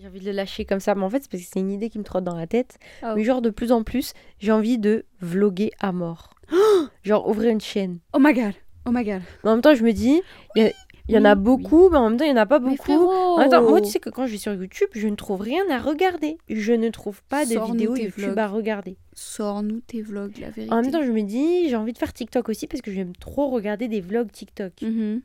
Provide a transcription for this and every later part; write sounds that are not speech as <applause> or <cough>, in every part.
J'ai envie de le lâcher comme ça, mais en fait, c'est parce que c'est une idée qui me trotte dans la tête. Oh. Mais genre, de plus en plus, j'ai envie de vloguer à mort. <gasps> genre, ouvrir une chaîne. Oh my god. Oh my god. Mais en même temps, je me dis, il y, en a Oui, beaucoup, mais en même temps, il n'y en a pas Mais beaucoup. frérot. En même temps, moi, tu sais que quand je vais sur YouTube, je ne trouve rien à regarder. Je ne trouve pas de vidéos YouTube vlogs. à regarder. Sors-nous tes vlogs, la vérité. En même temps, je me dis, j'ai envie de faire TikTok aussi parce que j'aime trop regarder des vlogs TikTok. Mhm.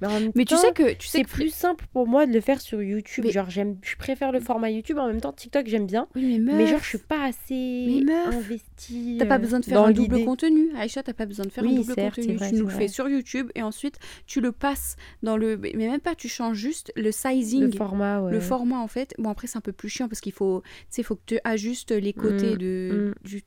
Mais, en même Mais tu temps, sais que tu sais c'est que plus simple pour moi de le faire sur YouTube. Mais- Genre, j'aime, je préfère le format YouTube. En même temps, TikTok, j'aime bien. Oui, mais meuf. Mais genre, je suis pas assez investie. T'as pas euh, besoin de faire un double contenu. Aïcha, t'as pas besoin de faire Oui, un double certes, contenu. vrai, tu nous le fais sur YouTube et ensuite tu le passes dans le. Mais même pas, tu changes juste le sizing. Le format, ouais. Le format en fait, bon après c'est un peu plus chiant parce qu'il faut, tu sais, faut que tu ajustes les côtés Mm, de, mm. du,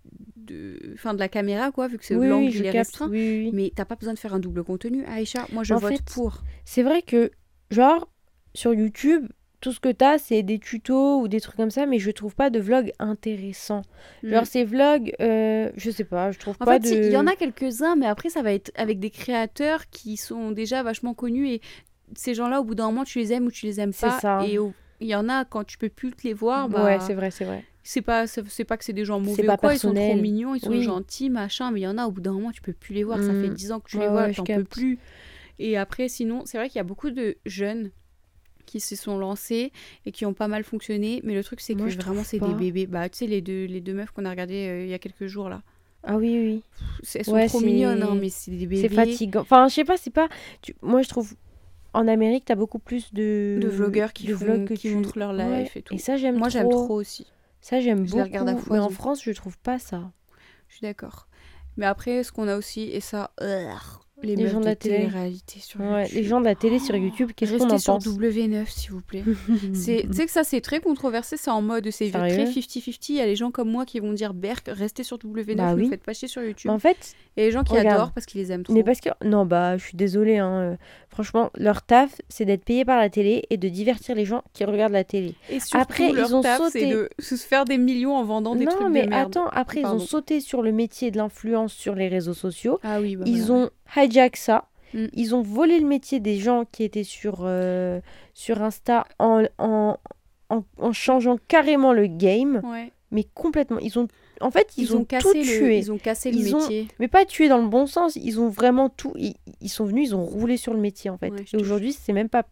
de, enfin, de la caméra quoi, vu que c'est Oui, l'angle je capte. restreint. Oui, oui, oui. Mais t'as pas besoin de faire un double contenu, Aïcha. Moi je En vote fait, pour. C'est vrai que, genre, sur YouTube, tout ce que t'as, c'est des tutos ou des trucs comme ça, mais je trouve pas de vlogs intéressants. Genre, Mm. ces vlogs, euh, je sais pas, je trouve En pas fait, de. il y en a quelques-uns, mais après ça va être avec des créateurs qui sont déjà vachement connus et ces gens-là, au bout d'un moment, tu les aimes ou tu les aimes C'est pas. ça. Et au- il y en a quand tu peux plus te les voir, bah, Ouais, c'est vrai, c'est vrai. C'est pas c'est pas que c'est des gens mauvais pas ou quoi ils sont trop mignons ils sont Oui. gentils machin mais il y en a au bout d'un moment tu peux plus les voir ça Mm. fait 10 ans que tu les Ouais, vois ouais, je t'en peux plus et après sinon c'est vrai qu'il y a beaucoup de jeunes qui se sont lancés et qui ont pas mal fonctionné mais le truc c'est Moi, que je vraiment c'est des bébés bah tu sais les deux les deux meufs qu'on a regardées euh, il y a quelques jours là Ah oui, oui. Elles sont Ouais, trop mignonnes hein, mais c'est des bébés C'est fatigant. Enfin, je sais pas, c'est pas. tu- Moi, je trouve. En Amérique, t'as beaucoup plus de. de vlogueurs qui de font- vlogs qui tu- montrent leur life Ouais, et tout ça, j'aime trop. moi j'aime trop aussi Ça, j'aime beaucoup. regarde à mais en France, je trouve pas ça. je suis d'accord mais après ce qu'on a aussi et ça les, gens de la télé. sur Ouais, YouTube. les gens de la télé sur YouTube, qu'est-ce qu'on Restez en sur pense W9 s'il vous plaît. <laughs> C'est, tu sais que ça c'est très controversé, c'est en mode c'est très 50-50. Il y a les gens comme moi qui vont dire Berk, restez sur W9, Bah ne faites pas chier sur YouTube. En fait, Et les gens qui regarde. adorent parce qu'ils les aiment trop. Mais parce que. Non, bah, je suis désolée. Hein. euh, Franchement, leur taf, c'est d'être payé par la télé et de divertir les gens qui regardent la télé. Et surtout, Après, leur ils ont taf, sauté. c'est de se faire des millions en vendant des non, trucs mais de merde. attends, après, ils ont sauté sur le métier de l'influence sur les réseaux sociaux. Ah oui, bah ils ont hijack ça. Mm. Ils ont volé le métier des gens qui étaient sur, euh, sur Insta en, en, en, en changeant carrément le game. Ouais. Mais complètement. Ils ont. En fait, ils, Ils, ont, tout cassé le, tué. ils ont cassé le ont- métier. Mais pas tué dans le bon sens, ils ont vraiment tout. Ils, ils sont venus, ils ont roulé sur le métier en fait. Ouais, Et aujourd'hui, c'est même pas.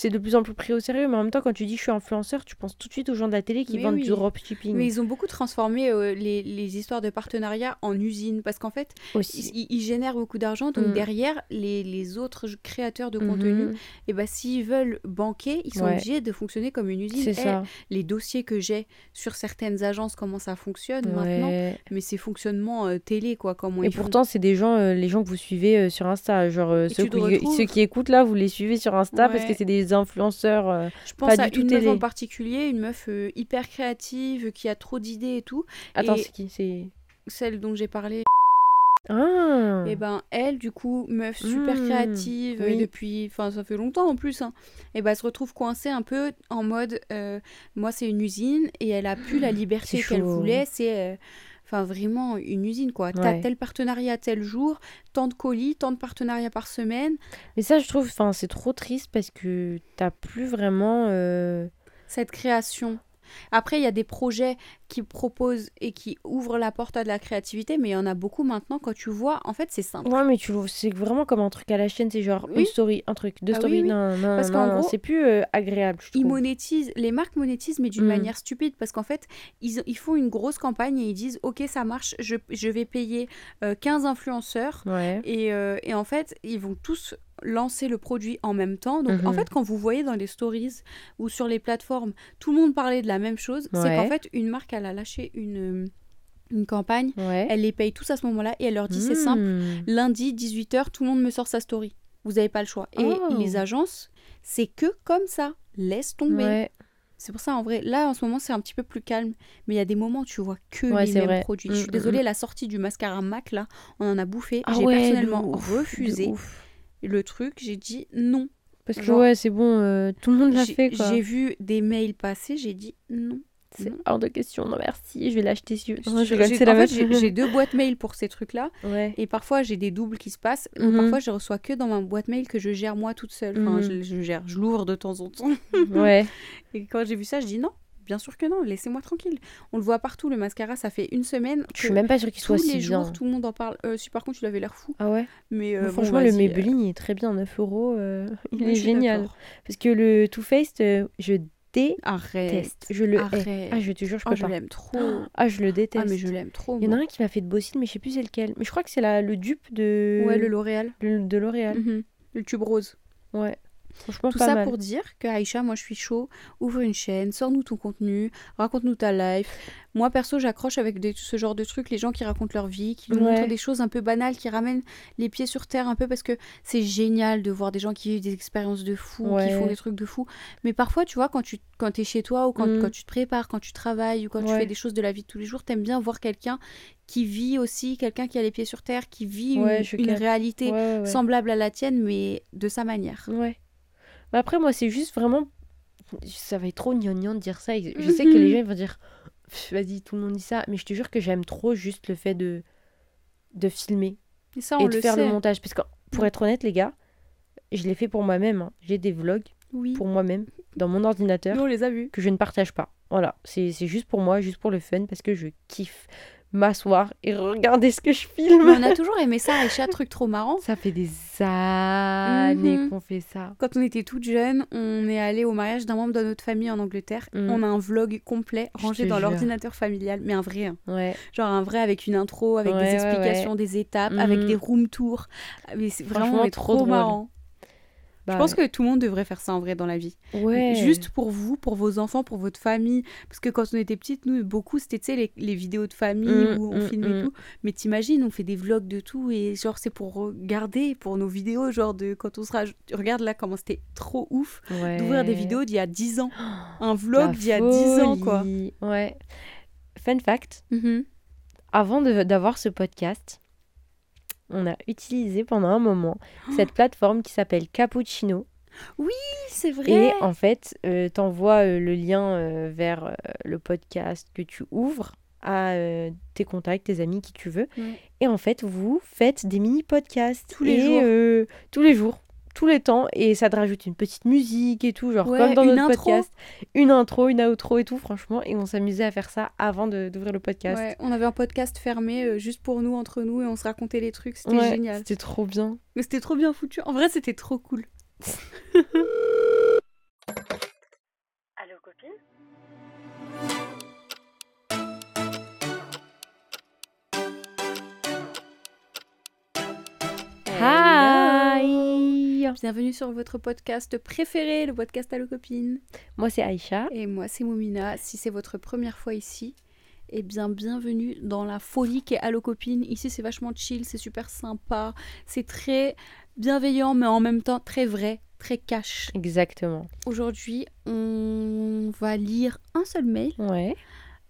C'est de plus en plus pris au sérieux, mais en même temps, quand tu dis je suis influenceur, tu penses tout de suite aux gens de la télé qui Mais vendent oui. du dropshipping Mais ils ont beaucoup transformé euh, les, les histoires de partenariat en usine parce qu'en fait, aussi. ils, ils génèrent beaucoup d'argent. Donc Mm. derrière, les, les autres créateurs de contenu, et ben s'ils veulent banquer, ils sont Ouais. obligés de fonctionner comme une usine. C'est Eh, ça. Les dossiers que j'ai sur certaines agences, comment ça fonctionne maintenant, mais c'est fonctionnement euh, télé quoi, comment Et pourtant, c'est des gens, euh, les gens que vous suivez sur Insta. Genre, ceux, qui, ceux qui écoutent là, vous les suivez sur Insta parce que c'est des influenceurs. euh, Je pense pas à du tout une meuf en particulier, une meuf euh, hyper créative, qui a trop d'idées et tout. Attends, Et- c'est qui C'est. Celle dont j'ai parlé, Ah et ben elle, du coup, meuf super Mm, créative euh, oui. depuis, enfin ça fait longtemps en plus, hein. et ben elle se retrouve coincée un peu en mode, euh, moi c'est une usine et elle a plus la <gasps> liberté qu'elle voulait, c'est, enfin vraiment une usine quoi. T'as tel partenariat tel jour, tant de colis, tant de partenariats par semaine. Mais ça, je trouve, enfin, c'est trop triste parce que t'as plus vraiment. euh, cette création. Après, il y a des projets qui proposent et qui ouvrent la porte à de la créativité, mais il y en a beaucoup maintenant. Quand tu vois, en fait, c'est simple. Ouais, mais tu c'est vraiment comme un truc à la chaîne, c'est genre Oui. une story, un truc, deux Ah stories. oui. Non, non, Parce qu'en gros, c'est plus euh, agréable, je Ils monétisent, les marques monétisent, mais d'une Mm. manière stupide, parce qu'en fait, ils, ils font une grosse campagne et ils disent, ok, ça marche, je, je vais payer euh, 15 influenceurs. Ouais. Et, euh, et en fait, ils vont tous lancer le produit en même temps. Donc, en Mhm. fait, quand vous voyez dans les stories ou sur les plateformes, tout le monde parlait de la même chose, c'est qu'en fait, une marque, elle a lâché une, une campagne, Ouais. elle les paye tous à ce moment-là et elle leur dit, c'est simple, Hmm. lundi, 18h, tout le monde me sort sa story. Vous n'avez pas le choix. Et Oh. les agences, c'est que comme ça. Laisse tomber. Ouais. C'est pour ça, en vrai, là, en ce moment, c'est un petit peu plus calme. Mais il y a des moments où tu vois que Ouais, les mêmes vrai. produits. Mm, Je suis mm, désolée, la sortie du mascara MAC, là, on en a bouffé. Ah j'ai ouais, personnellement refusé. Le truc. J'ai dit non. Parce que Genre, ouais, c'est bon, euh, tout le monde l'a fait quoi. j'ai vu des mails passer, j'ai dit non. C'est hors de question. Non, merci. Je vais l'acheter. Si... Non, je c'est la en fait, j'ai deux boîtes mail pour ces trucs-là. Ouais. Et parfois, j'ai des doubles qui se passent. Mhm. Parfois, je reçois que dans ma boîte mail que je gère moi toute seule. Enfin, Mhm. je, je gère, je l'ouvre de temps en temps. ouais. <laughs> Et quand j'ai vu ça, je dis non, bien sûr que non, laissez-moi tranquille. On le voit partout, le mascara, ça fait une semaine. Je suis même pas sûre qu'il soit si les jours, bien. tout le monde en parle. Euh, si par contre, il avait l'air fou. Ah ouais? Mais euh, Bon, bon, Franchement, le euh, Maybelline, il est très bien. 9 euros. euh, <laughs> Il oui, est je génial. Parce que le Too Faced, euh, je déteste. Arrête. Je le hais. Arrête. Ah, je te jure, je Oh, peux je pas. l'aime trop. Ah, je le déteste. Ah, mais je l'aime trop. Il y en a un qui m'a fait de beau cils, mais je sais plus c'est lequel. Mais je crois que c'est le dupe de, Ouais, le L'Oréal. le- de L'Oréal. Mhm. Le tube rose. Ouais. Franchement, Tout pas ça mal. pour dire que Aïcha, moi je suis chaud, ouvre une chaîne, sors-nous ton contenu, raconte-nous ta life. Moi perso, j'accroche avec des- ce genre de trucs, les gens qui racontent leur vie, qui nous Ouais. montrent des choses un peu banales, qui ramènent les pieds sur terre un peu parce que c'est génial de voir des gens qui vivent des expériences de fou, qui font des trucs de fou. Mais parfois, tu vois, quand tu quand es chez toi ou quand, Mm. quand tu te prépares, quand tu travailles ou quand tu fais des choses de la vie de tous les jours, t'aimes bien voir quelqu'un qui vit aussi, quelqu'un qui a les pieds sur terre, qui vit une, une réalité semblable à la tienne, mais de sa manière. Ouais. Mais après, moi, c'est juste vraiment. Ça va être trop gnangnan de dire ça. et Je sais que les <laughs> gens ils vont dire vas-y, tout le monde dit ça. Mais je te jure que j'aime trop juste le fait de, de filmer Et ça, on et de le faire sait. le montage. Parce que, pour être honnête, les gars, je l'ai fait pour moi-même. hein. J'ai des vlogs Oui. pour moi-même dans mon ordinateur Nous, on les a vus. que je ne partage pas. Voilà, c'est juste pour moi, juste pour le fun, parce que je kiffe m'asseoir et regarder ce que je filme. Mais on a toujours aimé ça, Aïcha, truc trop marrant. Ça fait des années Mhm. qu'on fait ça. Quand on était toute jeune, on est allé au mariage d'un membre de notre famille en Angleterre. Mm. On a un vlog complet rangé dans l'ordinateur familial, mais un vrai. hein. Ouais. Genre un vrai avec une intro, avec Ouais, des ouais, explications, des étapes, avec Mhm. des room tours. Ah, Mais c'est vraiment trop marrant. Bah, Je pense que tout le monde devrait faire ça en vrai dans la vie. ouais. Juste pour vous, pour vos enfants, pour votre famille. Parce que quand on était petites, nous, beaucoup, c'était les, les vidéos de famille Mm, où on mm, filme et mm. tout. Mais t'imagines, on fait des vlogs de tout et genre, c'est pour regarder, pour nos vidéos, genre de quand on sera. Regarde là comment c'était trop ouf Ouais. d'ouvrir des vidéos d'il y a 10 ans. <gasps> Un vlog d'il y a 10 ans, quoi. Ouais. Fun fact, Mhm. avant de- d'avoir ce podcast, on a utilisé pendant un moment Oh. cette plateforme qui s'appelle Cappuccino. Oui, c'est vrai. Et en fait, euh, t'envoies euh, le lien euh, vers le podcast que tu ouvres à tes contacts, tes amis, qui tu veux. Et en fait, vous faites des mini-podcasts. Tous les Et, jours. tous les jours. Tous les temps. Et ça te rajoute une petite musique et tout, genre Ouais, comme dans une notre intro. podcast. Une intro, une outro et tout, franchement. Et on s'amusait à faire ça avant de- d'ouvrir le podcast. Ouais, on avait un podcast fermé euh, juste pour nous, entre nous, et on se racontait les trucs. C'était Ouais, génial. C'était trop bien. Mais c'était trop bien foutu. En vrai, c'était trop cool. <laughs> Allô copine? Hi Bienvenue sur votre podcast préféré, le podcast Allo Copine. Moi, c'est Aïcha. Et moi, c'est Moumina. Si c'est votre première fois ici, eh bien, bienvenue dans la folie qu'est Allo Copine. Ici, c'est vachement chill, c'est super sympa, c'est très bienveillant, mais en même temps très vrai, très cash. Exactement. Aujourd'hui, on va lire un seul mail. Ouais.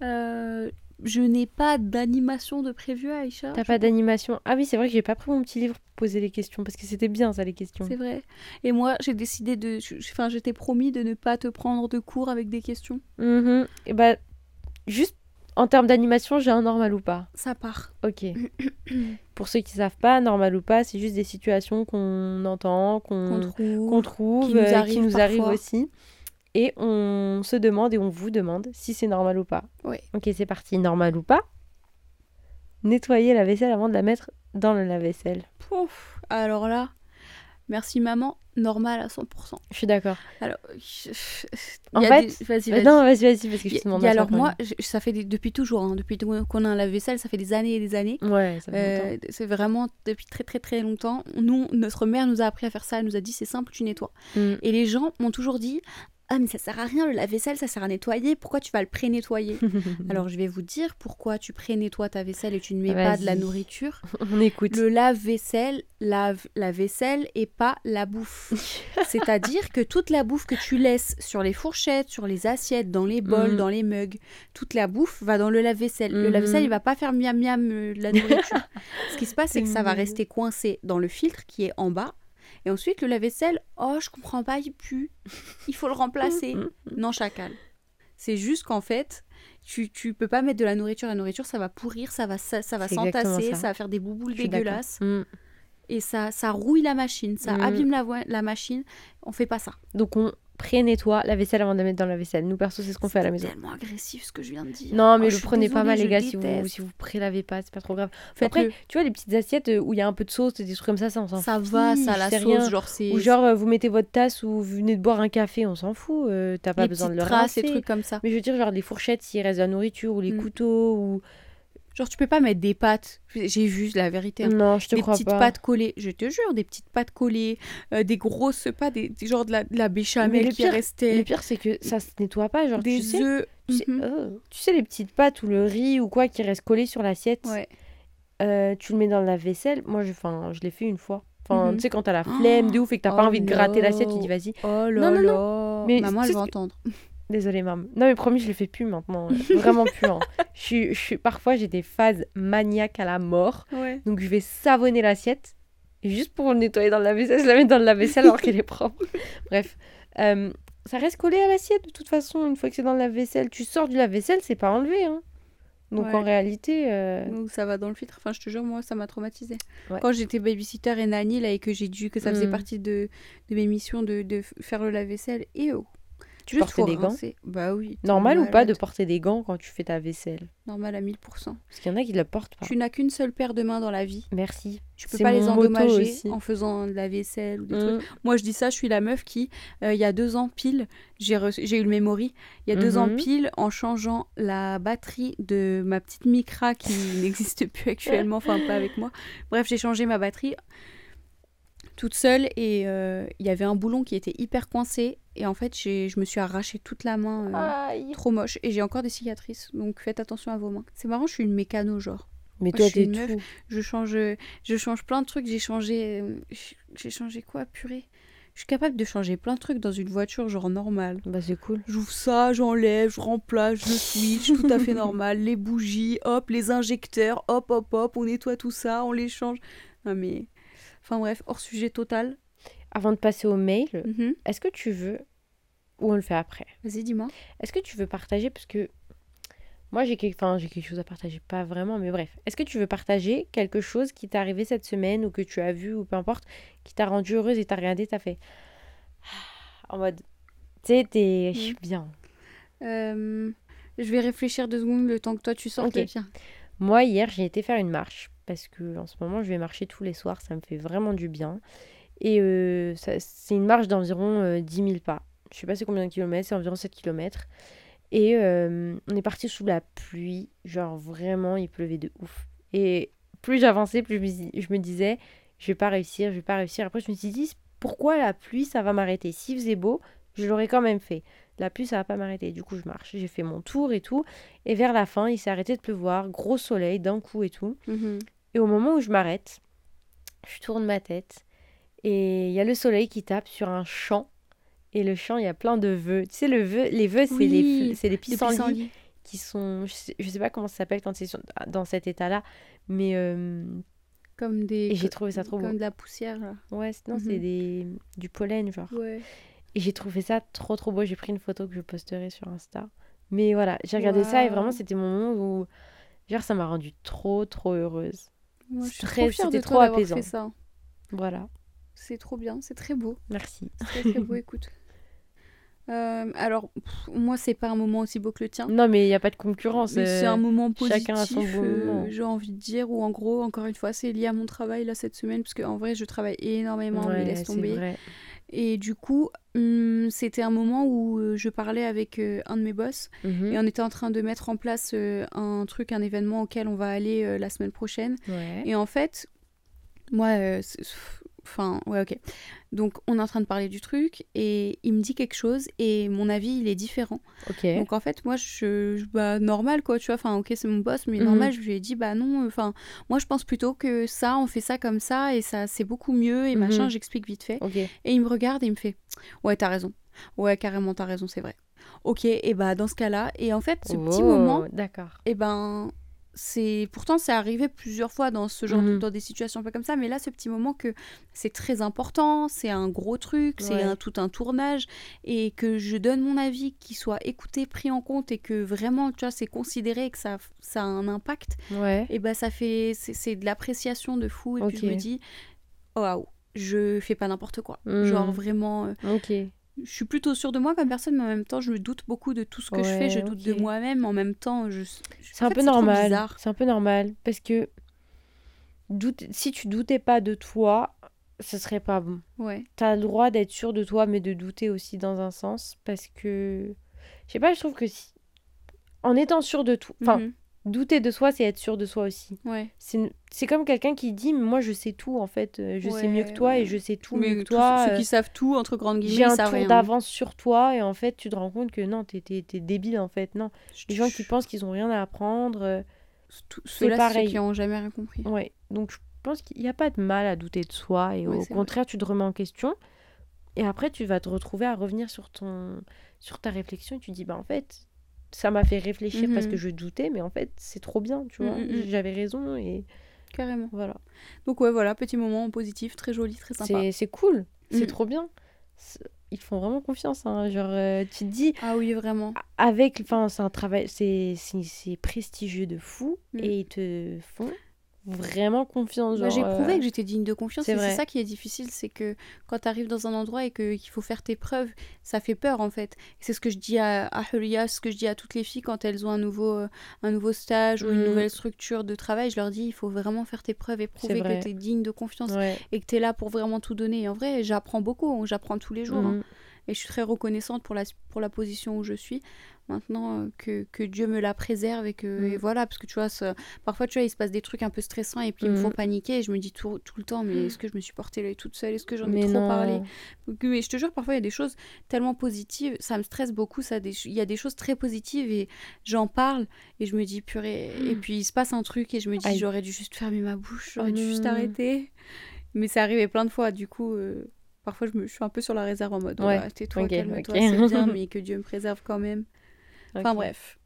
Euh, je n'ai pas d'animation de prévu, Aïcha. T'as Je- pas d'animation Ah oui, c'est vrai que j'ai pas pris mon petit livre pour poser les questions parce que c'était bien ça, les questions. C'est vrai. Et moi, j'ai décidé de. je- Enfin, j'étais promis de ne pas te prendre de cours avec des questions. Mhm. Et bah, juste en termes d'animation, j'ai un normal ou pas? Ça part. Ok. <clears throat> Pour ceux qui savent pas, normal ou pas, c'est juste des situations qu'on entend, Qu'on trouve. trouve, qui nous euh, qui arrivent nous arrivent parfois. aussi. Et on se demande et on vous demande si c'est normal ou pas. Ok, c'est parti. Normal ou pas Nettoyer la vaisselle avant de la mettre dans le lave-vaisselle. Pouf. Alors là, merci maman, normal à 100%. Je suis d'accord. Alors, je- En fait, des- vas-y, Euh, vas-y. non, vas-y, vas-y, parce que je te demande alors moi, je- ça fait des- depuis toujours, hein, depuis qu'on a un lave-vaisselle, ça fait des années et des années. Ouais, ça fait longtemps. Euh, c'est vraiment depuis très très très longtemps. Nous, notre mère nous a appris à faire ça. Elle nous a dit c'est simple, tu nettoies. Mm. Et les gens m'ont toujours dit ah mais ça sert à rien le lave-vaisselle, ça sert à nettoyer. Pourquoi tu vas le pré-nettoyer? <laughs> Alors je vais vous dire pourquoi tu pré-nettoies ta vaisselle et tu ne mets pas de la nourriture. <laughs> on écoute. Le lave-vaisselle lave la vaisselle et pas la bouffe. <laughs> C'est-à-dire que toute la bouffe que tu laisses sur les fourchettes, sur les assiettes, dans les bols, Mhm. dans les mugs, toute la bouffe va dans le lave-vaisselle. Le Mhm. lave-vaisselle, il va pas faire miam miam euh, de la nourriture. Ce qui se passe, c'est que ça va rester coincé dans le filtre qui est en bas. Et ensuite, le lave-vaisselle, oh, je comprends pas, il pue. Il faut le remplacer. Mhm. Non, chacal. C'est juste qu'en fait, tu, tu peux pas mettre de la nourriture. La nourriture, ça va pourrir, ça va, ça, ça va s'entasser, ça. ça. va faire des bouboules dégueulasses. Mm. Et ça, ça rouille la machine, ça Mm. abîme la, la machine. On fait pas ça. Donc on pré-nettoie la vaisselle avant de la mettre dans la vaisselle. Nous, perso, c'est ce qu'on fait à la C'est maison. tellement agressif ce que je viens de dire. Non, Oh, mais je le prenez pas mal, les gars, si vous, si vous prélavez pas, c'est pas trop grave. Faites-le. Après, tu vois, les petites assiettes euh, où il y a un peu de sauce et des trucs comme ça, ça, on s'en ça fiche, va, ça la c'est sauce, rien. genre c'est Ou genre, vous mettez votre tasse ou vous venez de boire un café, on s'en fout. euh, T'as pas les besoin de le traces rincer. trucs comme ça. Mais je veux dire, genre, les fourchettes, s'il reste de la nourriture, ou les Mm. couteaux, ou. Genre tu peux pas mettre des pâtes. J'ai vu la vérité. hein. Non, je te des crois petites pas. pâtes collées, je te jure, des petites pâtes collées, euh, des grosses pas des, des- genre de la, de la Mais béchamel le qui pire- restait, Le pire, c'est que ça se nettoie pas. Genre, des tu sais, sais, Mhm. oh, tu sais, les petites pâtes ou le riz ou quoi qui reste collé sur l'assiette, Ouais. euh, tu le mets dans la vaisselle. Moi, je, je l'ai fait une fois. Enfin, Mhm. tu sais, quand t'as la flemme de ouf et que t'as pas Oh envie de gratter l'assiette, tu dis vas-y. Oh Non, là non, là. Mais Maman, elle va entendre. Désolée, maman. Non, mais promis, je le fais plus maintenant. <laughs> Vraiment plus. hein. Je suis, je suis, parfois, j'ai des phases maniaques à la mort. Ouais. Donc, je vais savonner l'assiette. Et juste pour le nettoyer dans la vaisselle, je la mets dans la vaisselle alors qu'elle est propre. Bref. Euh, ça reste collé à l'assiette de toute façon, une fois que c'est dans la vaisselle. Tu sors du lave-vaisselle, c'est pas enlevé. Hein. Donc, Ouais. en réalité. euh, Donc ça va dans le filtre. Enfin, je te jure, moi, ça m'a traumatisé. Ouais. Quand j'étais babysitter et nanny, là, et que j'ai dû, que ça faisait Mm. partie de, de mes missions de, de faire le lave-vaisselle, et oh. Tu Juste portais des gants rincer? Bah oui. Normal ou pas de porter des gants quand tu fais ta vaisselle? Normal à 1000%. Parce qu'il y en a qui ne le portent pas. Tu n'as qu'une seule paire de mains dans la vie. Merci. Tu peux pas les endommager en faisant de la vaisselle ou des trucs. Mm. Moi, je dis ça, je suis la meuf qui, euh, il y a deux ans pile, j'ai eu le memory, il y a deux ans Mhm. pile, en changeant la batterie de ma petite Micra qui <laughs> n'existe plus actuellement, enfin pas avec moi. Bref, j'ai changé ma batterie toute seule et euh, il y avait un boulon qui était hyper coincé et en fait, j'ai- je me suis arraché toute la main. euh. Trop moche et j'ai encore des cicatrices donc faites attention à vos mains. C'est marrant, je suis une mécano genre. Mais Moi, toi, t'es meuf. tout. Je change, je change plein de trucs. J'ai changé, euh, j'ai changé quoi, purée Je suis capable de changer plein de trucs dans une voiture, genre normal. Bah, c'est cool. J'ouvre ça, j'enlève, je remplace, je switch, tout à fait <laughs> normal. Les bougies, hop, les injecteurs, hop, hop, hop, on nettoie tout ça, on les change. Non mais, enfin bref, hors sujet total. Avant de passer au mail, Mhm. est-ce que tu veux, ou on le fait après, Vas-y, dis-moi. est-ce que tu veux partager, parce que moi j'ai quelque... Enfin, quelque chose à partager, pas vraiment, mais bref, est-ce que tu veux partager quelque chose qui t'est arrivé cette semaine ou que tu as vu ou peu importe, qui t'a rendu heureuse et t'as regardé, t'as fait Ah, en mode, tu sais, t'es je suis bien. Euh, je vais réfléchir deux secondes le temps que toi tu sortes. Moi hier j'ai été faire une marche parce que en ce moment je vais marcher tous les soirs, ça me fait vraiment du bien. Et euh, c'est une marche d'environ euh, 10 000 pas. Je sais pas c'est combien de kilomètres, c'est environ 7 kilomètres. Et euh, on est parti sous la pluie, genre vraiment il pleuvait de ouf. Et plus j'avançais, plus je me, dis- je me disais je vais pas réussir, je vais pas réussir. Après je me suis dit pourquoi la pluie ça va m'arrêter? S'il faisait beau, je l'aurais quand même fait. La pluie ça va pas m'arrêter. Du coup je marche, j'ai fait mon tour et tout. Et vers la fin, il s'est arrêté de pleuvoir, gros soleil d'un coup et tout. Mhm. Et au moment où je m'arrête, je tourne ma tête et il y a le soleil qui tape sur un champ. Et le champ, il y a plein de vœux. Tu sais, le vœu, les vœux, c'est Oui, les, les pissenlits pissenlits. qui sont. Je sais, je sais pas comment ça s'appelle quand c'est dans cet état-là. Mais. euh, Comme des. Et j'ai trouvé ça trop Comme beau. de la poussière là. ouais, c'est- non, c'est Mhm. des, du pollen, genre. Ouais. Et j'ai trouvé ça trop, trop beau. J'ai pris une photo que je posterai sur Insta. Mais voilà, j'ai regardé ça et vraiment, c'était mon moment où. Genre, ça m'a rendue trop, trop heureuse. Moi, je suis très- trop fière de toi d'avoir fait ça. Voilà, C'est trop bien, c'est très beau. merci. C'est très très beau, <laughs> écoute. Euh, alors, pff, moi, c'est pas un moment aussi beau que le tien. Non, mais il n'y a pas de concurrence. Mais c'est euh, un moment positif, chacun a son euh, moment. j'ai envie de dire, ou en gros, encore une fois, c'est lié à mon travail là cette semaine, parce qu'en vrai, je travaille énormément, mais ouais, laisse c'est tomber. Et du coup, hum, c'était un moment où euh, je parlais avec euh, un de mes boss, Mhm. et on était en train de mettre en place euh, un truc, un événement auquel on va aller euh, la semaine prochaine. Ouais. Et en fait, moi, enfin, ouais, ok. Donc, on est en train de parler du truc et il me dit quelque chose et mon avis, il est différent. Ok. Donc, en fait, moi, je, je- bah, normal, quoi, tu vois. Enfin, ok, c'est mon boss, mais Mhm. normal, je lui ai dit, bah non, enfin, moi, je pense plutôt que ça, on fait ça comme ça et ça, c'est beaucoup mieux et Mhm. machin, j'explique vite fait. Ok. Et il me regarde et il me fait, ouais, t'as raison. Ouais, carrément, t'as raison, c'est vrai. Ok, et bah, dans ce cas-là, et en fait, ce petit moment, D'accord. et ben c'est pourtant c'est arrivé plusieurs fois dans ce genre de- Mhm. dans des situations un peu comme ça mais là ce petit moment que c'est très important c'est un gros truc c'est un, tout un tournage et que je donne mon avis qu'il soit écouté pris en compte et que vraiment tu vois c'est considéré que ça ça a un impact Ouais. et ben ça fait c'est de l'appréciation de fou et puis je me dis waouh je fais pas n'importe quoi Mhm. genre vraiment euh, Ok. Je suis plutôt sûre de moi comme personne, mais en même temps, je me doute beaucoup de tout ce que je fais. Je doute de moi-même. En même temps, je. C'est un fait, peu normal. C'est un peu normal parce que doute... si tu doutais pas de toi, ce serait pas bon. Ouais. T'as le droit d'être sûr de toi, mais de douter aussi dans un sens parce que je sais pas, je trouve que si en étant sûr de tout, enfin Mhm. Douter de soi, c'est être sûr de soi aussi. Ouais. C'est comme quelqu'un qui dit moi je sais tout en fait, euh, je sais mieux que toi ouais. et je sais tout mais mieux que toi. ceux euh, qui savent tout, entre grandes guillemets, J'ai un tour d'avance sur toi et en fait tu te rends compte que non, t'es débile en fait. Non, Je- les gens qui pensent qu'ils ont rien à apprendre. euh, c'est c'est ceux pareil. qui ont jamais rien compris. Ouais, donc je pense qu'il n'y a pas de mal à douter de soi et au contraire, tu te remets en question et après tu vas te retrouver à revenir sur ton sur ta réflexion et tu dis bah en fait ça m'a fait réfléchir parce Mhm. que je doutais mais en fait c'est trop bien, tu Mm, vois. mm, mm. J'avais raison et Carrément. voilà. Donc, ouais, voilà, petit moment positif, très joli, très sympa. C'est cool, c'est trop bien. Ils font vraiment confiance hein. genre euh, tu te dis Ah oui, vraiment. avec enfin c'est un travail c'est prestigieux de fou et ils te font vraiment confiance Bah, j'ai prouvé euh, que j'étais digne de confiance c'est ça qui est difficile, c'est que quand tu arrives dans un endroit et qu'il faut faire tes preuves, ça fait peur en fait. C'est ce que je dis à, à Huria, ce que je dis à toutes les filles quand elles ont un nouveau, euh, un nouveau stage ou une Mhm. nouvelle structure de travail, je leur dis il faut vraiment faire tes preuves et prouver que tu es digne de confiance ouais. et que tu es là pour vraiment tout donner. Et en vrai, j'apprends beaucoup, hein, j'apprends tous les jours. hein. Et je suis très reconnaissante pour la, pour la position où je suis. Maintenant, euh, que, que Dieu me la préserve et que Mm. et voilà, parce que tu vois, ça- parfois, tu vois, il se passe des trucs un peu stressants et puis ils me font Mm. paniquer et je me dis tout, tout le temps, mais est-ce que je me suis portée l'œil toute seule? Est-ce que j'en ai trop non. parlé? Mais je te jure, parfois, il y a des choses tellement positives, ça me stresse beaucoup, ça, des- il y a des choses très positives et j'en parle et je me dis, purée, et puis il se passe un truc et je me dis, j'aurais dû juste fermer ma bouche, j'aurais Oh dû juste arrêter. Mais c'est arrivé plein de fois, du coup... euh, Parfois, je, me, je suis un peu sur la réserve en mode, Ouais, tais-toi, ok, calme-toi, ok. c'est bien, <laughs> mais que Dieu me préserve quand même. Enfin bref,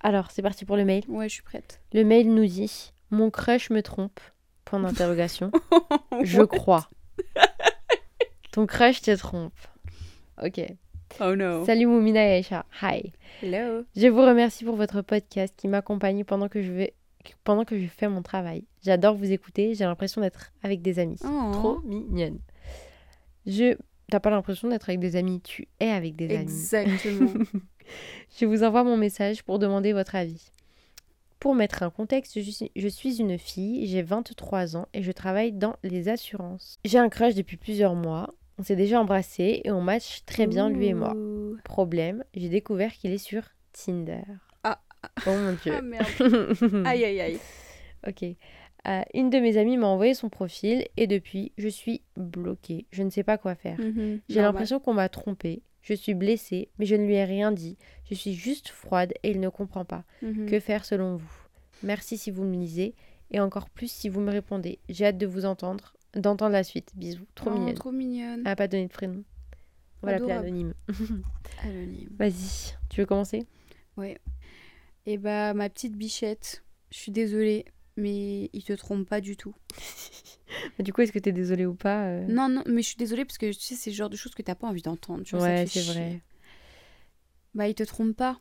Alors, c'est parti pour le mail. ouais, je suis prête. Le mail nous dit Mon crush me trompe. Point d'interrogation. <laughs> Je crois. Ton crush te trompe. Ok. Oh no. Salut Moumina et Aïcha. Hi. Hello. Je vous remercie pour votre podcast qui m'accompagne pendant que je vais pendant que je fais mon travail. J'adore vous écouter. J'ai l'impression d'être avec des amis. Oh. Trop mignonne. Je. T'as pas l'impression d'être avec des amis. Tu es avec des amis. Exactement. <laughs> Je vous envoie mon message pour demander votre avis. Pour mettre un contexte, je suis, une fille, j'ai 23 ans et je travaille dans les assurances. J'ai un crush depuis plusieurs mois, on s'est déjà embrassé et on match très bien lui et moi. Problème, j'ai découvert qu'il est sur Tinder. Ah. Oh mon dieu. Ah merde. <laughs> Aïe aïe aïe. ok. Euh, une de mes amies m'a envoyé son profil et depuis, je suis bloquée. Je ne sais pas quoi faire. Mhm, J'ai l'impression qu'on m'a trompée. Je suis blessée, mais je ne lui ai rien dit. Je suis juste froide et il ne comprend pas. Mhm. Que faire selon vous? Merci si vous me lisez et encore plus si vous me répondez. J'ai hâte de vous entendre, d'entendre la suite. Bisous. Trop Oh, mignonne. Trop mignonne. Elle n'a pas donné de prénom. On va l'appeler anonyme. <laughs> Anonyme. Vas-y, tu veux commencer? Et bah ma petite bichette, je suis désolée, mais il te trompe pas du tout. <laughs> Du coup, est-ce que t'es désolée ou pas euh Non non, mais je suis désolée parce que tu sais c'est le genre de choses que t'as pas envie d'entendre. tu vois, Ouais, c'est vrai. Bah il te trompe pas.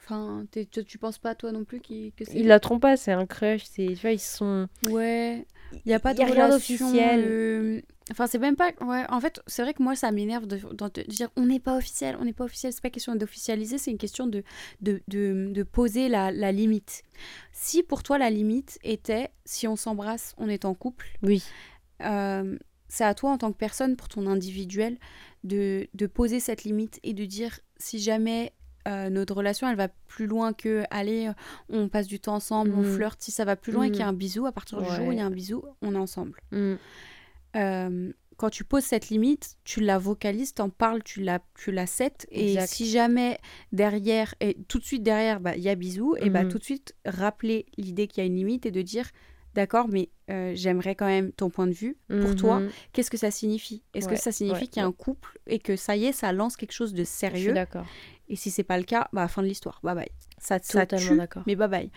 Enfin, tu, tu penses pas toi non plus qu'il- que c'est. Il la trompe pas, c'est un crush. C'est, tu vois, ils sont. Ouais. Il y a pas de Y a rien relation, d'officiel. euh, Enfin, c'est même pas. Ouais, en fait, c'est vrai que moi, ça m'énerve de, dire on n'est pas officiel, on n'est pas officiel. C'est pas question d'officialiser, c'est une question de, de, de, de poser la, la limite. Si pour toi, la limite était si on s'embrasse, on est en couple, Oui. euh, c'est à toi en tant que personne, pour ton individuel, de, de poser cette limite et de dire si jamais euh, notre relation elle va plus loin que allez, on passe du temps ensemble, on Mhm. flirte, si ça va plus loin et qu'il y a Mhm. un bisou, à partir du jour où il y a un bisou, on est ensemble. Mm. Euh, quand tu poses cette limite, tu la vocalises, t'en parles, tu la, tu la sets. Et Exact. si jamais derrière, et tout de suite derrière, bah, il y a bisou, et bah Mhm. tout de suite rappeler l'idée qu'il y a une limite et de dire d'accord, mais euh, j'aimerais quand même ton point de vue. Pour toi, Mhm. qu'est-ce que ça signifie? Est-ce Ouais, que ça signifie ouais, qu'il y a un couple et que ça y est, ça lance quelque chose de sérieux? d'accord. Et si c'est pas le cas, bah fin de l'histoire. Bye bye. Ça, ça Totalement tue, d'accord. mais bye bye.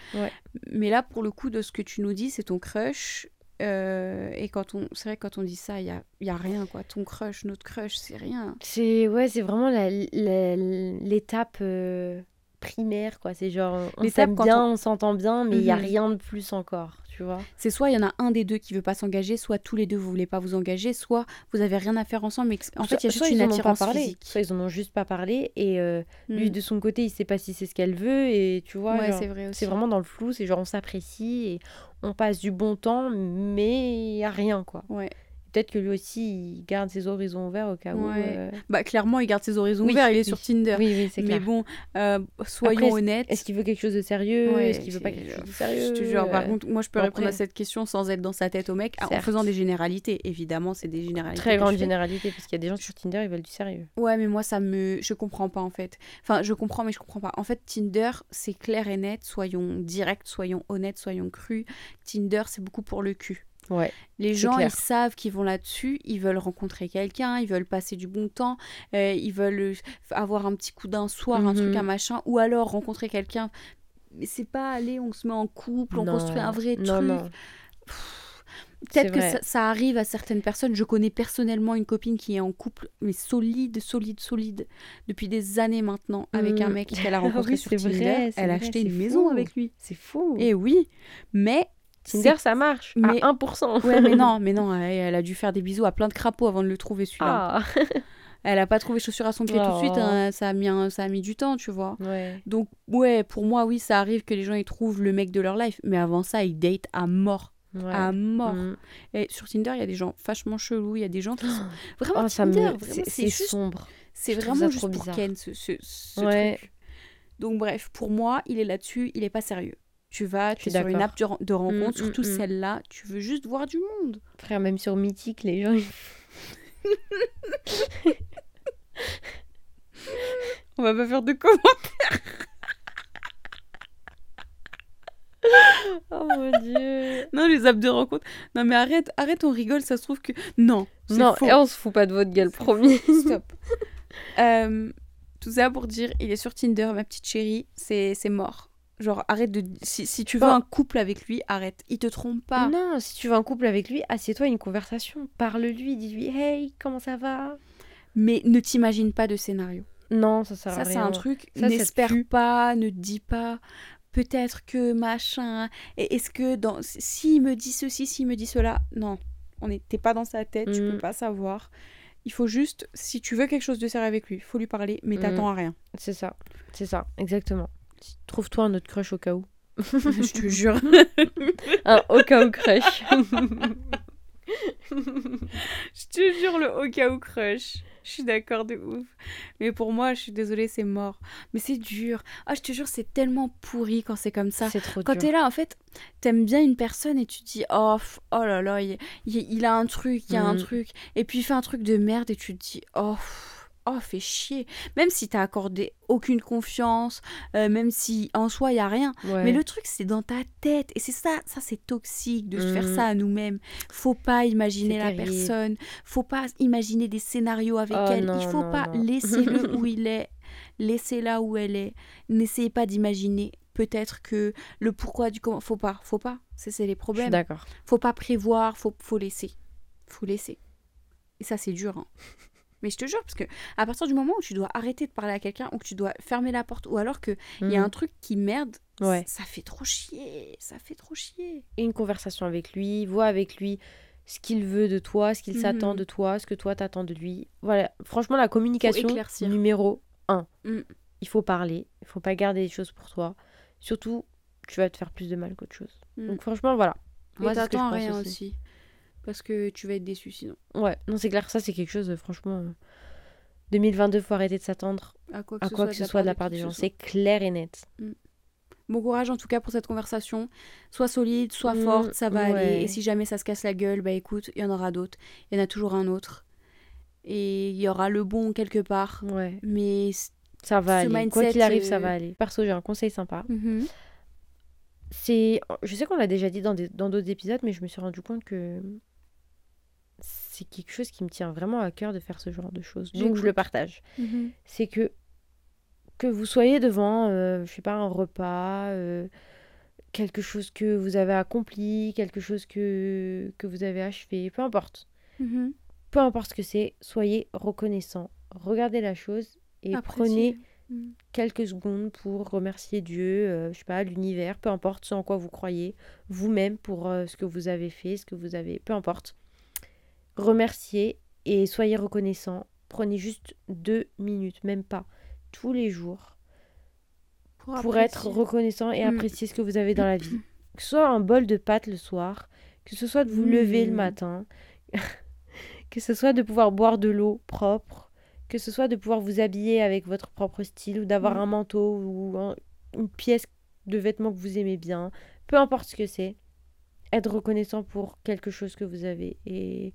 Mais là, pour le coup, de ce que tu nous dis, c'est ton crush. Euh, et quand on, c'est vrai quand on dit ça, il y a, il y a rien quoi. Ton crush, notre crush, c'est rien. C'est ouais, c'est vraiment l'étape euh, primaire quoi. C'est genre on s'aime bien, on- on s'entend bien, mais il y a Mhm. rien de plus encore, tu vois. C'est soit il y en a un des deux qui veut pas s'engager, soit tous les deux vous voulez pas vous engager, soit vous avez rien à faire ensemble. Mais en fait, il y a juste une attirance parlé, physique. soit ils en ont juste pas parlé et euh, lui Mm. de son côté il sait pas si c'est ce qu'elle veut et tu vois. Ouais, c'est vrai aussi. c'est vraiment dans le flou, c'est genre on s'apprécie et on passe du bon temps, mais il y a rien quoi. Ouais. Peut-être que lui aussi il garde ses horizons ouverts au cas où. Euh, Bah clairement, il garde ses horizons Oui, ouverts. Il est oui. sur Tinder. Oui, oui, c'est Mais clair. bon, euh, soyons Après, honnêtes. Est-ce qu'il veut quelque chose de sérieux? Ouais, Est-ce qu'il veut pas quelque chose de sérieux Je te jure, par contre, moi je peux répondre à cette question sans être dans sa tête au mec, en Certes. faisant des généralités. Évidemment, c'est des généralités. Très que grande je fais. généralité, parce qu'il y a des gens sur Tinder, ils veulent du sérieux. Ouais, mais moi ça me. Je comprends pas en fait. Enfin, je comprends, mais je comprends pas. En fait, Tinder, c'est clair et net. Soyons directs, soyons honnêtes, soyons crus. Tinder, c'est beaucoup pour le cul. Ouais. Les gens, clair. ils savent qu'ils vont là-dessus, ils veulent rencontrer quelqu'un, ils veulent passer du bon temps, euh, ils veulent euh, avoir un petit coup d'un soir, un truc, Mhm. un machin, ou alors rencontrer quelqu'un. Mais c'est pas aller, on se met en couple, on Non, construit un vrai non, truc. non. Peut-être que ça, ça arrive à certaines personnes. Je connais personnellement une copine qui est en couple, mais solide, solide, solide, depuis des années maintenant, avec un Mm. mec qu'elle a <laughs> rencontré Oui, sur Tinder. vrai, Elle a vrai, acheté une maison avec lui. C'est fou. Et oui, mais Tinder, ça marche. Mais- À 1%. c'est- Ouais, mais non, <laughs> mais non, elle, a dû faire des bisous à plein de crapauds avant de le trouver celui-là. Ah. <laughs> Elle a pas trouvé chaussure à son pied tout de suite, Oh. hein, ça a mis un- ça a mis du temps, tu vois. Ouais. Donc ouais, pour moi oui, ça arrive que les gens ils trouvent le mec de leur life, mais avant ça ils datent à mort, ouais. à mort. Mm. Et sur Tinder, il y a des gens vachement chelous, il y a des gens qui sont <gasps> vraiment Oh. Tinder, c'est- sombre. c'est vraiment juste pour. Ken ce, ce, ce Ouais. truc. Donc bref, pour moi, il est là-dessus, il est pas sérieux. Tu vas, tu es sur une app de, de rencontre, Mm, mm, surtout mm. celle-là, tu veux juste voir du monde. Frère, même sur Mythique, les gens... <laughs> On va pas faire de commentaires. Oh mon dieu. Non, les apps de rencontre. Non mais arrête, arrête, on rigole, ça se trouve que non, Non, faux. et on se fout pas de votre gueule, promis. <laughs> Stop. Euh, tout ça pour dire, il est sur Tinder, ma petite chérie, c'est c'est mort. Genre, arrête de. Si, si tu veux Bon. un couple avec lui, arrête. Il te trompe pas. Non, si tu veux un couple avec lui, assieds-toi à une conversation. Parle-lui, dis-lui Hey, comment ça va? Mais ne t'imagine pas de scénario. Non, ça sert à Ça, rien. c'est un truc. Ça, ça N'espère pas, ne te dis pas. Peut-être que machin. Est-ce que dans. S'il me dit ceci, s'il me dit cela. Non. On t'es pas dans sa tête, tu Mm. peux pas savoir. Il faut juste, si tu veux quelque chose de sérieux avec lui, faut lui parler, mais Mm. t'attends à rien. C'est ça, c'est ça, exactement. Trouve-toi un autre crush au cas où. <laughs> Je te jure. <laughs> Un au cas où crush. <laughs> Je te jure, le au cas où crush. Je suis d'accord de ouf. Mais pour moi, je suis désolée, c'est mort. Mais c'est dur. Ah, je te jure, c'est tellement pourri quand c'est comme ça. c'est trop Quand dur. t'es là, en fait, t'aimes bien une personne et tu te dis, oh, oh là là, il, il- il a un truc, il y a un Mhm. truc. Et puis il fait un truc de merde et tu te dis, oh, oh, fais chier. Même si t'as accordé aucune confiance, euh, même si en soi, il y a rien. Ouais. Mais le truc, c'est dans ta tête. Et c'est ça, ça c'est toxique de se faire Mhm. ça à nous-mêmes. Faut pas imaginer la terrible. personne. Faut pas imaginer des scénarios avec Oh elle. non, Il faut non, pas. non. Laissez-le <laughs> où il est. Laissez-la où elle est. N'essayez pas d'imaginer. Peut-être que le pourquoi du comment. Faut pas. Faut pas. C'est les problèmes. d'accord. Faut pas prévoir. Faut, faut laisser. Faut laisser. Et ça, c'est dur. hein. Mais je te jure, parce que à partir du moment où tu dois arrêter de parler à quelqu'un, ou que tu dois fermer la porte, ou alors qu'il y a Mhm. un truc qui merde, Ouais. ça fait trop chier. Ça fait trop chier. Et une conversation avec lui, vois avec lui ce qu'il veut de toi, ce qu'il Mhm. s'attend de toi, ce que toi t'attends de lui. Voilà, franchement, la communication numéro un. Mm. Il faut parler, il faut pas garder les choses pour toi. Surtout, tu vas te faire plus de mal qu'autre chose. Mm. Donc franchement, voilà. Moi, t'attends rien aussi. aussi. Parce que tu vas être déçu sinon. Ouais, non, c'est clair, ça c'est quelque chose, euh, franchement. euh, 2022, faut arrêter de s'attendre À quoi que à ce quoi soit, que ce soit de la part des gens. C'est clair et net. Bon courage en tout cas pour cette conversation. Sois solide, sois Mm, forte, ça va aller. Et si jamais ça se casse la gueule, bah écoute, il y en aura d'autres. Il y en a toujours un autre. Et il y aura le bon quelque part. Ouais, Mais. ça va aller. Quoi qu'il arrive, ça euh, va aller. Perso, j'ai un conseil sympa. Mhm. C'est, je sais qu'on l'a déjà dit dans des- dans d'autres épisodes, mais je me suis rendu compte que c'est quelque chose qui me tient vraiment à cœur de faire ce genre de choses. Donc je le partage. Mhm. C'est que que vous soyez devant, euh, je sais pas, un repas, euh, quelque chose que vous avez accompli, quelque chose que, que vous avez achevé, peu importe. Mhm. Peu importe ce que c'est, soyez reconnaissant. Regardez la chose et Appréciez. prenez Mhm. quelques secondes pour remercier Dieu, euh, je sais pas, l'univers, peu importe ce en quoi vous croyez, vous-même pour euh, ce que vous avez fait, ce que vous avez, peu importe. Remerciez et soyez reconnaissant. Prenez juste deux minutes, même pas, tous les jours, pour être reconnaissant et Mm. apprécier ce que vous avez dans la vie. Que ce soit un bol de pâtes le soir, que ce soit de vous lever le Mm. matin, <laughs> que ce soit de pouvoir boire de l'eau propre, que ce soit de pouvoir vous habiller avec votre propre style ou d'avoir Mm. un manteau ou un- une pièce de vêtements que vous aimez bien, peu importe ce que c'est, être reconnaissant pour quelque chose que vous avez. Et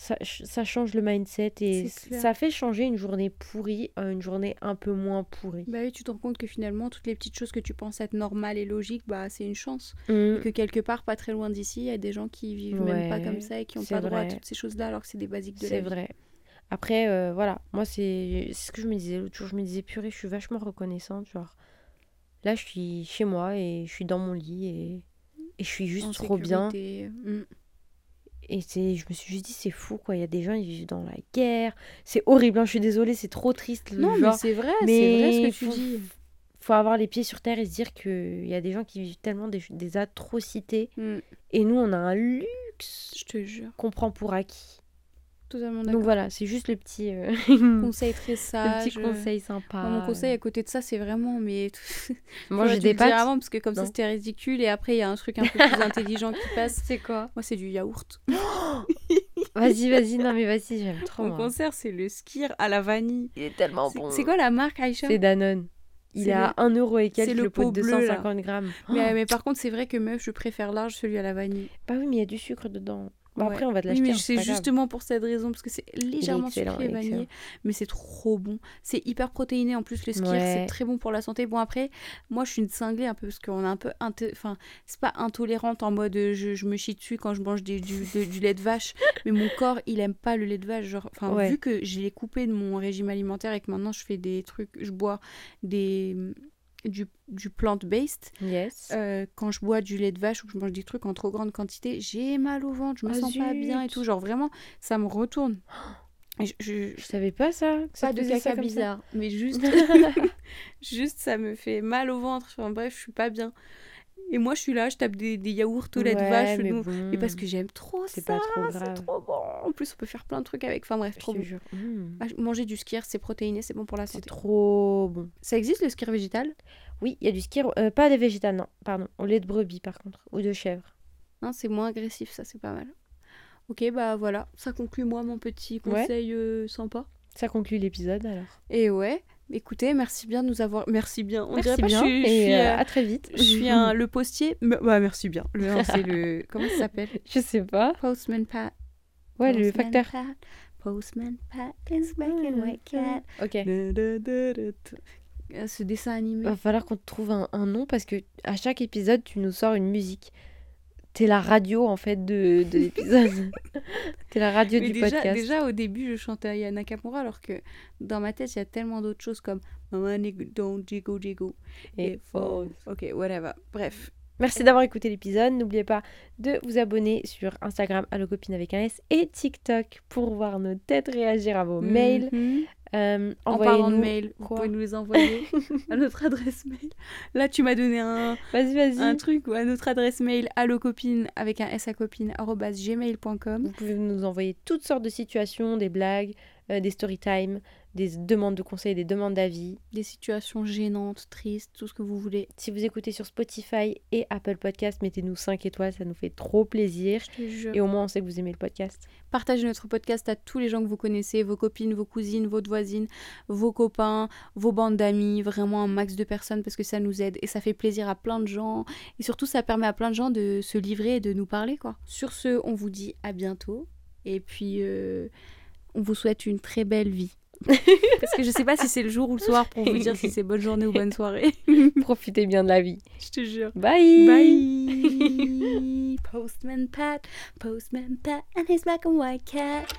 ça, ça change le mindset et C'est ça fait changer une journée pourrie à une journée un peu moins pourrie. Bah oui, tu te rends compte que finalement, toutes les petites choses que tu penses être normales et logiques, bah c'est une chance. Mm. Et que quelque part, pas très loin d'ici, il y a des gens qui vivent même pas comme ça et qui n'ont c'est pas droit à toutes ces choses-là alors que c'est des basiques de la C'est vie. vrai. Après, euh, voilà, moi, c'est c'est ce que je me disais l'autre jour. Je me disais, purée, je suis vachement reconnaissante. Genre, là, je suis chez moi et je suis dans mon lit et, et je suis juste En trop bien. sécurité. Et c'est, je me suis juste dit, c'est fou, quoi. Il y a des gens, ils vivent dans la guerre. C'est horrible, hein, je suis désolée, c'est trop triste. le Non, mais c'est vrai, c'est vrai ce que tu faut- dis. faut avoir les pieds sur terre et se dire qu'il y a des gens qui vivent tellement des, des atrocités. Mm. Et nous, on a un luxe Je te jure. qu'on prend pour acquis. Totalement Donc voilà, c'est juste le petit, euh, <laughs> Conseil très le sage. petit conseil sympa. Mon conseil à côté de ça, c'est vraiment, mais <laughs> Moi, j'ai des le pâtes. avant parce que comme ça c'était ridicule et après il y a un truc un peu plus <laughs> intelligent qui passe. C'est quoi? Moi c'est du yaourt. <gasps> Vas-y, vas-y, non mais vas-y, j'aime trop. Mon moi. concert c'est le skir à la vanille. Il est tellement bon. C'est quoi la marque Aïcha? C'est Danone. Il est à 1 euro et quelques c'est le, le pot pot de bleu, là. 250 grammes. mais, mais par contre c'est vrai que meuf je préfère large celui à la vanille. Bah oui, mais il y a du sucre dedans. Bon, Ouais. Après, on va te Oui l'acheter. mais hein, c'est grave. justement pour cette raison parce que c'est légèrement sucré est vanillé mais c'est trop bon. C'est hyper protéiné en plus le skir Ouais. c'est très bon pour la santé. Bon après moi je suis une cinglée un peu parce qu'on est un peu enfin c'est pas intolérante en mode euh, je, je me chie dessus quand je mange des- du, de- du lait de vache <laughs> mais mon corps il aime pas le lait de vache genre enfin Ouais. vu que je l'ai coupé de mon régime alimentaire et que maintenant je fais des trucs je bois des du, du plant-based Yes. euh, quand je bois du lait de vache ou que je mange des trucs en trop grande quantité j'ai mal au ventre je me Ah, sens pas bien et tout genre vraiment ça me retourne Et je, je- Je savais pas ça. que pas de caca ça. bizarre mais juste <laughs> <laughs> juste ça me fait mal au ventre enfin bref je suis pas bien et moi je suis là je tape des, des yaourts au lait de Ouais, vache mais nous- bon, mais parce que j'aime trop ça c'est pas trop c'est trop bon en plus on peut faire plein de trucs avec enfin bref trop bon. Ah, manger du skir c'est protéiné c'est bon pour la C'est santé trop bon. ça existe le skir végétal? Oui, il y a du skir. euh, pas des végétales, non. Pardon. Au lait de brebis, par contre. Ou de chèvre. Hein, c'est moins agressif, ça c'est pas mal. Ok, bah voilà, ça conclut moi mon petit Ouais. conseil euh, sympa. Ça conclut l'épisode alors. Et ouais, écoutez, merci bien de nous avoir. Merci bien. On Merci dirait pas bien. je et suis, euh, euh, à très vite. je suis un, le postier. Mais- Bah merci bien. Le, non, c'est le. <laughs> Comment ça s'appelle? Je sais pas. Postman Pat. Ouais, le facteur. Pat. Postman Pat is back in white cat. Ok. Euh, Ce dessin animé. Va falloir qu'on te trouve un, un nom parce que à chaque épisode, tu nous sors une musique. T'es la radio en fait de, de l'épisode. <laughs> T'es la radio Mais du déjà, podcast. déjà, au début, je chantais Aya Nakamura, alors que dans ma tête, il y a tellement d'autres choses comme Mama don't jiggle jiggle. Et Et. Ok, whatever. Bref. Merci d'avoir écouté l'épisode. N'oubliez pas de vous abonner sur Instagram copine avec un S et TikTok pour voir nos têtes réagir à vos mails. Mhm. Euh, En parlant de envoyez-nous- mail, vous pouvez nous les envoyer à notre <laughs> adresse mail. Là, tu m'as donné un, Vas-y, vas-y. un truc à notre adresse mail allocopine avec un s à copine gmail.com. Vous pouvez nous envoyer toutes sortes de situations, des blagues, euh, des story time, des demandes de conseils, des demandes d'avis. Des situations gênantes, tristes, tout ce que vous voulez. Si vous écoutez sur Spotify et Apple Podcast, mettez-nous 5 étoiles, ça nous fait trop plaisir. Je te jure. Et au moins, on sait que vous aimez le podcast. Partagez notre podcast à tous les gens que vous connaissez, vos copines, vos cousines, vos voisines, vos copains, vos bandes d'amis, vraiment un max de personnes parce que ça nous aide et ça fait plaisir à plein de gens. Et surtout, ça permet à plein de gens de se livrer et de nous parler. quoi. Sur ce, on vous dit à bientôt. Et puis, euh, on vous souhaite une très belle vie. Parce que je sais pas si c'est le jour ou le soir pour vous dire si c'est bonne journée ou bonne soirée. <laughs> Profitez bien de la vie. je te jure. Bye Bye. <laughs> Postman Pat, Postman Pat, and his black and white cat.